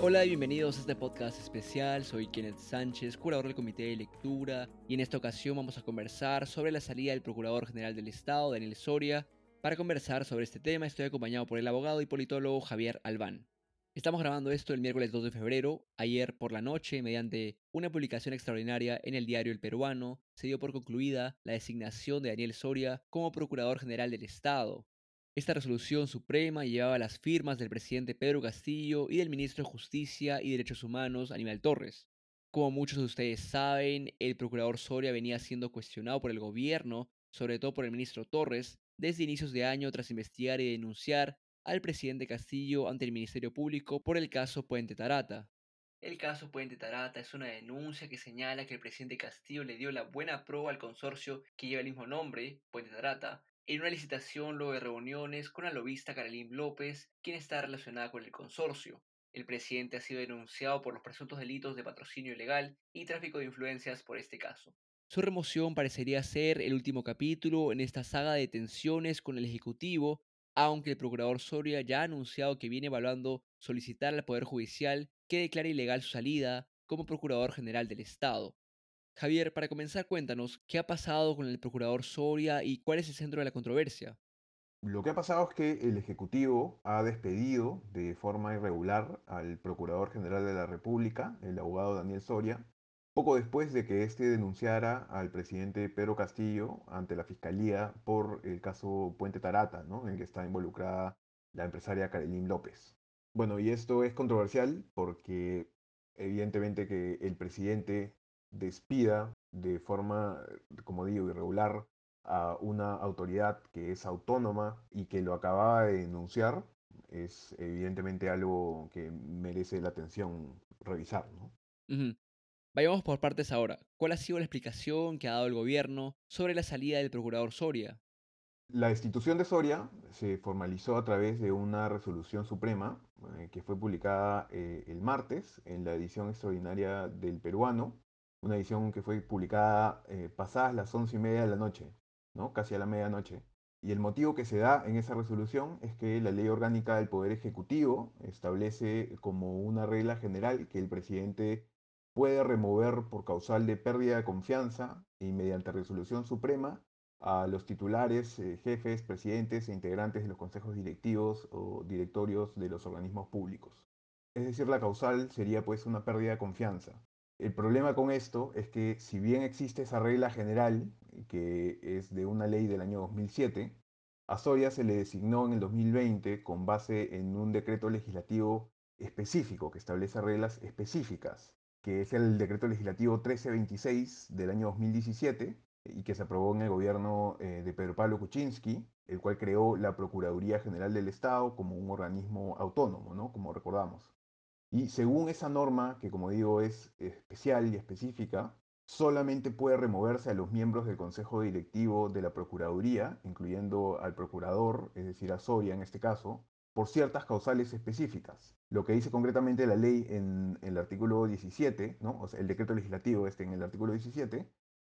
Hola y bienvenidos a este podcast especial. Soy Kenneth Sánchez, curador del Comité de Lectura, y en esta ocasión vamos a conversar sobre la salida del Procurador General del Estado, Daniel Soria. Para conversar sobre este tema estoy acompañado por el abogado y politólogo Javier Albán. Estamos grabando esto el miércoles 2 de febrero. Ayer por la noche, mediante una publicación extraordinaria en el diario El Peruano, se dio por concluida la designación de Daniel Soria como Procurador General del Estado. Esta resolución suprema llevaba las firmas del presidente Pedro Castillo y del ministro de Justicia y Derechos Humanos Aníbal Torres. Como muchos de ustedes saben, el procurador Soria venía siendo cuestionado por el gobierno, sobre todo por el ministro Torres, desde inicios de año tras investigar y denunciar al presidente Castillo ante el Ministerio Público por el caso Puente Tarata. El caso Puente Tarata es una denuncia que señala que el presidente Castillo le dio la buena prueba al consorcio que lleva el mismo nombre, Puente Tarata, en una licitación luego de reuniones con la lobista Carolín López, quien está relacionada con el consorcio. El presidente ha sido denunciado por los presuntos delitos de patrocinio ilegal y tráfico de influencias por este caso. Su remoción parecería ser el último capítulo en esta saga de tensiones con el Ejecutivo, aunque el procurador Soria ya ha anunciado que viene evaluando solicitar al Poder Judicial que declare ilegal su salida como Procurador General del Estado. Javier, para comenzar, cuéntanos, ¿qué ha pasado con el procurador Soria y cuál es el centro de la controversia? Lo que ha pasado es que el Ejecutivo ha despedido de forma irregular al Procurador General de la República, el abogado Daniel Soria, poco después de que éste denunciara al presidente Pedro Castillo ante la Fiscalía por el caso Puente Tarata, en el que está involucrada la empresaria Karelín López. Bueno, y esto es controversial porque evidentemente que el presidente despida de forma, como digo, irregular a una autoridad que es autónoma y que lo acababa de denunciar, es evidentemente algo que merece la atención revisar. ¿no? Vayamos por partes ahora. ¿Cuál ha sido la explicación que ha dado el gobierno sobre la salida del procurador Soria? La destitución de Soria se formalizó a través de una resolución suprema eh, que fue publicada eh, el martes en la edición extraordinaria del peruano una edición que fue publicada eh, pasadas las once y media de la noche, ¿no? casi a la medianoche. Y el motivo que se da en esa resolución es que la ley orgánica del Poder Ejecutivo establece como una regla general que el presidente puede remover por causal de pérdida de confianza y mediante resolución suprema a los titulares, eh, jefes, presidentes e integrantes de los consejos directivos o directorios de los organismos públicos. Es decir, la causal sería pues una pérdida de confianza. El problema con esto es que si bien existe esa regla general, que es de una ley del año 2007, a Soria se le designó en el 2020 con base en un decreto legislativo específico que establece reglas específicas, que es el decreto legislativo 1326 del año 2017 y que se aprobó en el gobierno eh, de Pedro Pablo Kuczynski, el cual creó la Procuraduría General del Estado como un organismo autónomo, ¿no? como recordamos. Y según esa norma, que como digo es especial y específica, solamente puede removerse a los miembros del Consejo Directivo de la Procuraduría, incluyendo al procurador, es decir, a Soria en este caso, por ciertas causales específicas. Lo que dice concretamente la ley en, el artículo 17, ¿no? o sea, el decreto legislativo este en el artículo 17,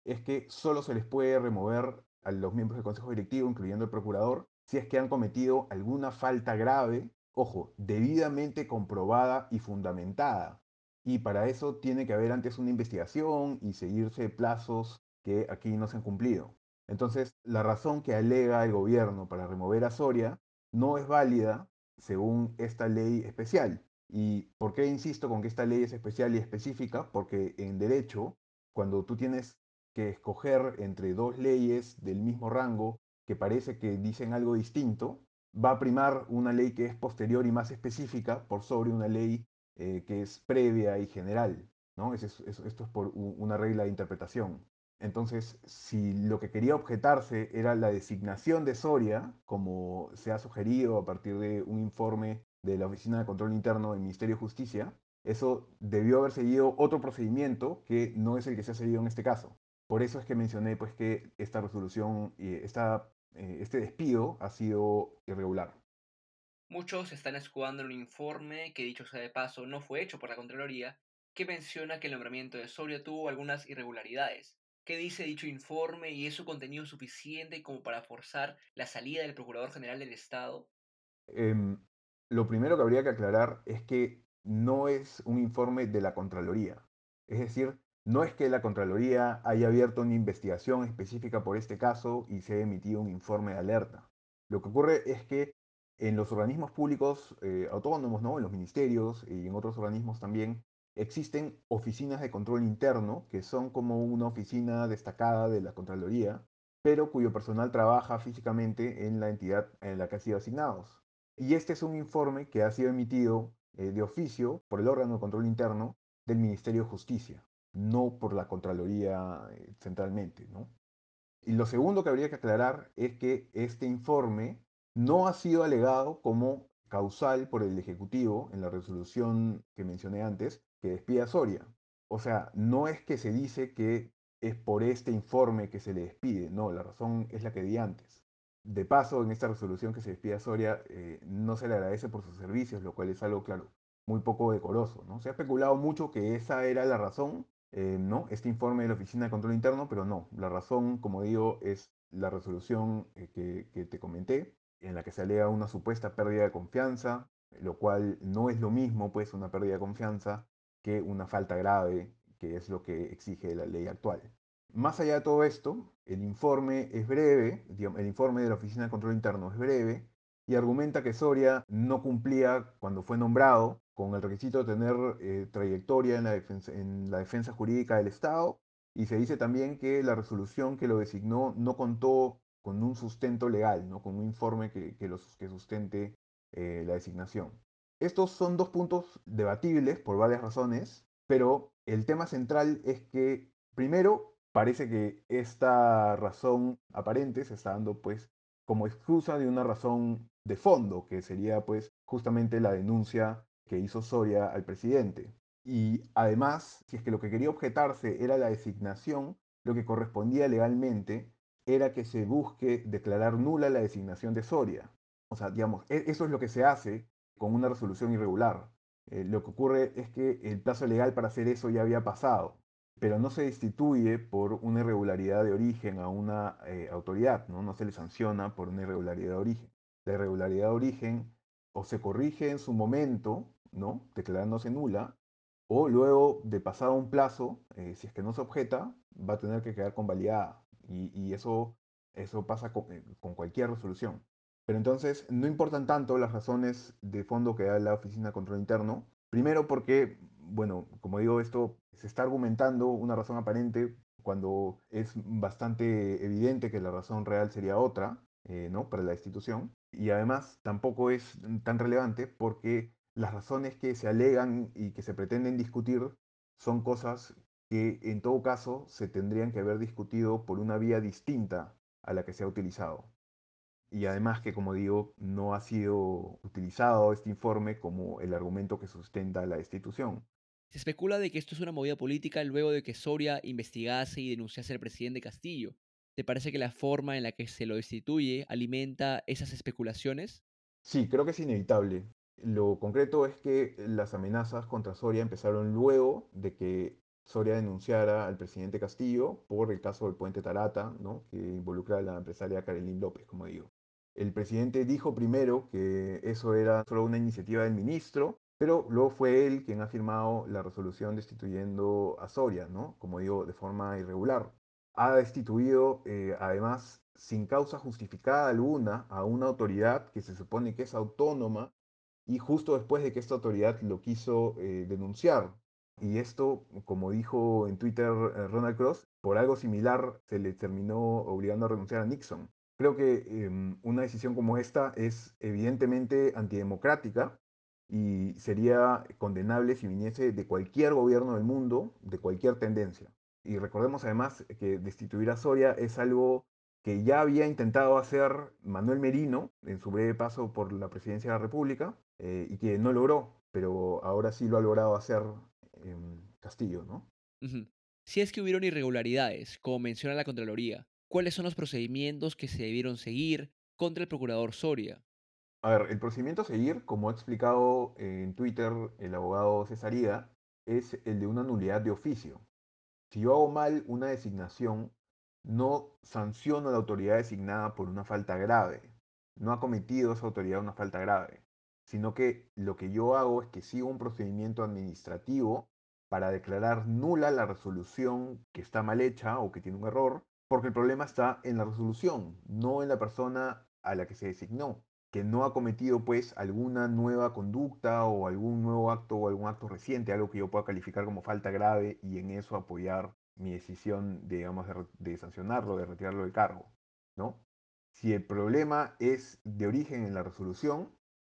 es que solo se les puede remover a los miembros del Consejo Directivo, incluyendo el procurador, si es que han cometido alguna falta grave ojo, debidamente comprobada y fundamentada. Y para eso tiene que haber antes una investigación y seguirse plazos que aquí no se han cumplido. Entonces, la razón que alega el gobierno para remover a Soria no es válida según esta ley especial. ¿Y por qué insisto con que esta ley es especial y específica? Porque en derecho, cuando tú tienes que escoger entre dos leyes del mismo rango que parece que dicen algo distinto, va a primar una ley que es posterior y más específica por sobre una ley eh, que es previa y general. ¿no? esto es por una regla de interpretación. Entonces, si lo que quería objetarse era la designación de Soria, como se ha sugerido a partir de un informe de la Oficina de Control Interno del Ministerio de Justicia, eso debió haber seguido otro procedimiento que no es el que se ha seguido en este caso. Por eso es que mencioné pues, que esta resolución, esta eh, este despido ha sido irregular. Muchos están escudando en un informe que, dicho sea de paso, no fue hecho por la Contraloría, que menciona que el nombramiento de Soria tuvo algunas irregularidades. ¿Qué dice dicho informe y es su contenido suficiente como para forzar la salida del Procurador General del Estado? Em, lo primero que habría que aclarar es que no es un informe de la Contraloría. Es decir, no es que la Contraloría haya abierto una investigación específica por este caso y se haya emitido un informe de alerta. Lo que ocurre es que en los organismos públicos eh, autónomos, ¿no? en los ministerios y en otros organismos también, existen oficinas de control interno, que son como una oficina destacada de la Contraloría, pero cuyo personal trabaja físicamente en la entidad en la que ha sido asignados. Y este es un informe que ha sido emitido eh, de oficio por el órgano de control interno del Ministerio de Justicia, no por la Contraloría eh, centralmente. ¿no? Y lo segundo que habría que aclarar es que este informe no ha sido alegado como causal por el Ejecutivo en la resolución que mencioné antes, que despide a Soria. O sea, no es que se dice que es por este informe que se le despide, no, la razón es la que di antes. De paso, en esta resolución que se despide a Soria, eh, no se le agradece por sus servicios, lo cual es algo, claro, muy poco decoroso. ¿no? Se ha especulado mucho que esa era la razón, eh, ¿no? Este informe de la Oficina de Control Interno, pero no, la razón, como digo, es la resolución eh, que, que te comenté, en la que se alega una supuesta pérdida de confianza, lo cual no es lo mismo, pues, una pérdida de confianza que una falta grave, que es lo que exige la ley actual. Más allá de todo esto, el informe es breve, el informe de la Oficina de Control Interno es breve y argumenta que Soria no cumplía cuando fue nombrado con el requisito de tener eh, trayectoria en la, defensa, en la defensa jurídica del Estado y se dice también que la resolución que lo designó no contó con un sustento legal, ¿no? con un informe que, que, los, que sustente eh, la designación. Estos son dos puntos debatibles por varias razones, pero el tema central es que, primero, parece que esta razón aparente se está dando pues como excusa de una razón de fondo, que sería pues justamente la denuncia que hizo Soria al presidente. Y además, si es que lo que quería objetarse era la designación, lo que correspondía legalmente era que se busque declarar nula la designación de Soria. O sea, digamos, e-, eso es lo que se hace con una resolución irregular. Eh, lo que ocurre es que el plazo legal para hacer eso ya había pasado, pero no se destituye por una irregularidad de origen a una eh, autoridad, ¿no? no se le sanciona por una irregularidad de origen. La irregularidad de origen o se corrige en su momento, ¿no? declarándose nula, o luego de pasado un plazo, eh, si es que no se objeta, va a tener que quedar convalidada. Y, y eso, eso pasa con, con cualquier resolución. Pero entonces no importan tanto las razones de fondo que da la Oficina de Control Interno. Primero porque, bueno, como digo, esto se está argumentando una razón aparente cuando es bastante evidente que la razón real sería otra, eh, ¿no? Para la institución. Y además tampoco es tan relevante porque las razones que se alegan y que se pretenden discutir son cosas que en todo caso se tendrían que haber discutido por una vía distinta a la que se ha utilizado y además que, como digo, no ha sido utilizado este informe como el argumento que sustenta la destitución. Se especula de que esto es una movida política luego de que Soria investigase y denunciase al presidente Castillo. ¿Te parece que la forma en la que se lo destituye alimenta esas especulaciones? Sí, creo que es inevitable. Lo concreto es que las amenazas contra Soria empezaron luego de que Soria denunciara al presidente Castillo por el caso del puente Tarata, ¿no? que involucra a la empresaria Karelín López, como digo. El presidente dijo primero que eso era solo una iniciativa del ministro, pero luego fue él quien ha firmado la resolución destituyendo a Soria, ¿no? Como digo, de forma irregular. Ha destituido, eh, además, sin causa justificada alguna, a una autoridad que se supone que es autónoma y justo después de que esta autoridad lo quiso eh, denunciar. Y esto, como dijo en Twitter eh, Ronald Cross, por algo similar se le terminó obligando a renunciar a Nixon. Creo que em, una decisión como esta es evidentemente antidemocrática y sería condenable si viniese de cualquier gobierno del mundo, de cualquier tendencia. Y recordemos además que destituir a Soria es algo que ya había intentado hacer Manuel Merino en su breve paso por la presidencia de la República eh, y que no logró, pero ahora sí lo ha logrado hacer en Castillo, ¿no? Si es que hubieron irregularidades, como menciona la Contraloría, cuáles son los procedimientos que se debieron seguir contra el procurador Soria. A ver, el procedimiento a seguir, como ha explicado en Twitter el abogado Cesaría, es el de una nulidad de oficio. Si yo hago mal una designación, no sanciono a la autoridad designada por una falta grave. No ha cometido esa autoridad una falta grave. sino que lo que yo hago es que sigo un procedimiento administrativo para declarar nula la resolución que está mal hecha o que tiene un error, porque el problema está en la resolución, no en la persona a la que se designó, que no ha cometido pues alguna nueva conducta o algún nuevo acto o algún acto reciente, algo que yo pueda calificar como falta grave y en eso apoyar mi decisión, digamos, de, de sancionarlo, de retirarlo del cargo, ¿no? Si el problema es de origen en la resolución,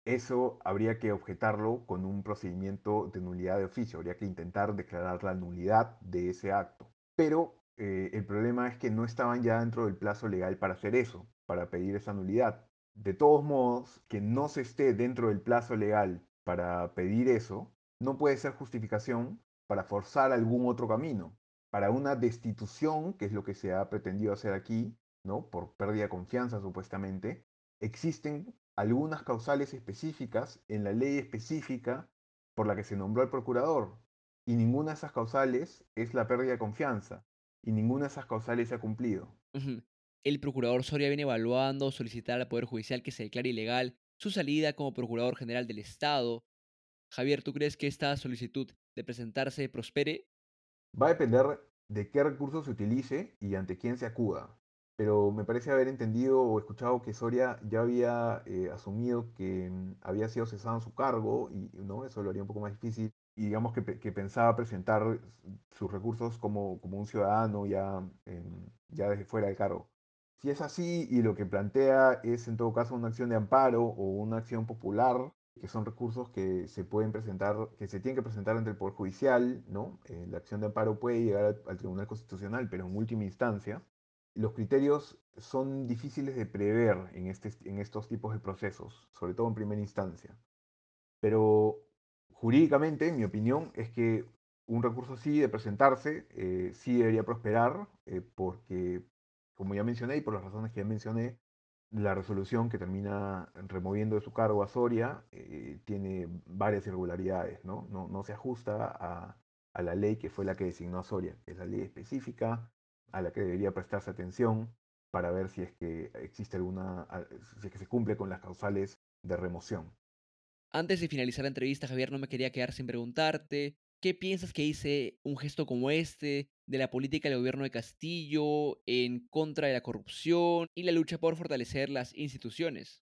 eso habría que objetarlo con un procedimiento de nulidad de oficio, habría que intentar declarar la nulidad de ese acto. Pero eh, el problema es que no estaban ya dentro del plazo legal para hacer eso, para pedir esa nulidad. De todos modos, que no se esté dentro del plazo legal para pedir eso, no puede ser justificación para forzar algún otro camino. Para una destitución, que es lo que se ha pretendido hacer aquí, ¿no? por pérdida de confianza supuestamente, existen algunas causales específicas en la ley específica por la que se nombró al procurador, y ninguna de esas causales es la pérdida de confianza, y ninguna de esas causales se ha cumplido. El procurador Soria viene evaluando solicitar al Poder Judicial que se declare ilegal su salida como Procurador General del Estado. Javier, ¿tú crees que esta solicitud de presentarse prospere? Va a depender de qué recursos se utilice y ante quién se acuda pero me parece haber entendido o escuchado que Soria ya había eh, asumido que mm, había sido cesado en su cargo y ¿no? eso lo haría un poco más difícil y digamos que, pensaba presentar sus recursos como, como un ciudadano ya, ya desde fuera del cargo. Si es así y lo que plantea es en todo caso una acción de amparo o una acción popular, que son recursos que se pueden presentar, que se tienen que presentar ante el Poder Judicial, ¿no? Eh, la acción de amparo puede llegar al Tribunal Constitucional, pero en última instancia, los criterios son difíciles de prever en, este, en estos tipos de procesos, sobre todo en primera instancia. Pero jurídicamente, mi opinión es que un recurso así de presentarse eh, sí debería prosperar, eh, porque, como ya mencioné y por las razones que ya mencioné, la resolución que termina removiendo de su cargo a Soria eh, tiene varias irregularidades, ¿no? ¿no? Se ajusta a, la ley que fue la que designó a Soria, es la ley específica a la que debería prestarse atención para ver si es que existe alguna, si es que se cumple con las causales de remoción. Antes de finalizar la entrevista, Javier, no me quería quedar sin preguntarte, ¿qué piensas que hice un gesto como este de la política del gobierno de Castillo en contra de la corrupción y la lucha por fortalecer las instituciones?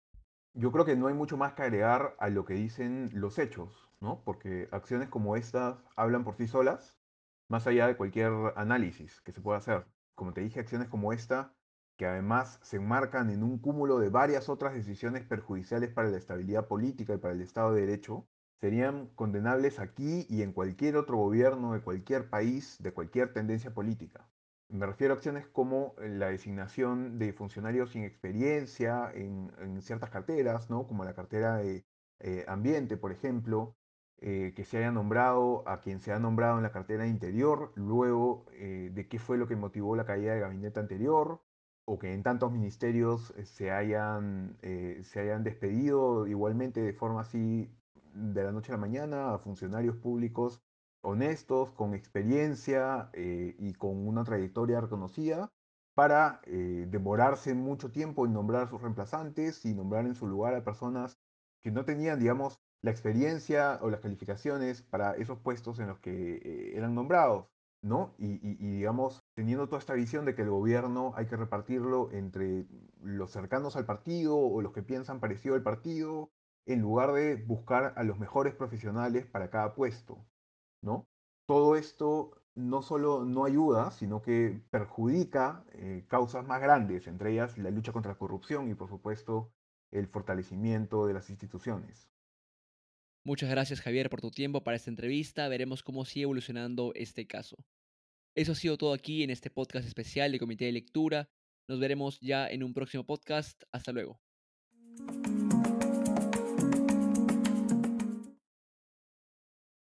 Yo creo que no hay mucho más que agregar a lo que dicen los hechos, ¿no? Porque acciones como estas hablan por sí solas, más allá de cualquier análisis que se pueda hacer como te dije, acciones como esta, que además se enmarcan en un cúmulo de varias otras decisiones perjudiciales para la estabilidad política y para el Estado de Derecho, serían condenables aquí y en cualquier otro gobierno de cualquier país, de cualquier tendencia política. Me refiero a acciones como la designación de funcionarios sin experiencia en, ciertas carteras, ¿no? como la cartera de eh, ambiente, por ejemplo, eh, que se haya nombrado a quien se ha nombrado en la cartera interior, luego eh, de qué fue lo que motivó la caída del gabinete anterior, o que en tantos ministerios se, hayan, se hayan despedido igualmente de forma así de la noche a la mañana a funcionarios públicos honestos, con experiencia y con una trayectoria reconocida, para demorarse mucho tiempo en nombrar sus reemplazantes y nombrar en su lugar a personas que no tenían, digamos, la experiencia o las calificaciones para esos puestos en los que eh, eran nombrados, ¿no? Y, digamos, teniendo toda esta visión de que el gobierno hay que repartirlo entre los cercanos al partido o los que piensan parecido al partido, en lugar de buscar a los mejores profesionales para cada puesto, ¿no? Todo esto no solo no ayuda, sino que perjudica eh, causas más grandes, entre ellas la lucha contra la corrupción y, por supuesto, el fortalecimiento de las instituciones. Muchas gracias Javier por tu tiempo para esta entrevista. Veremos cómo sigue evolucionando este caso. Eso ha sido todo aquí en este podcast especial de Comité de Lectura. Nos veremos ya en un próximo podcast. Hasta luego.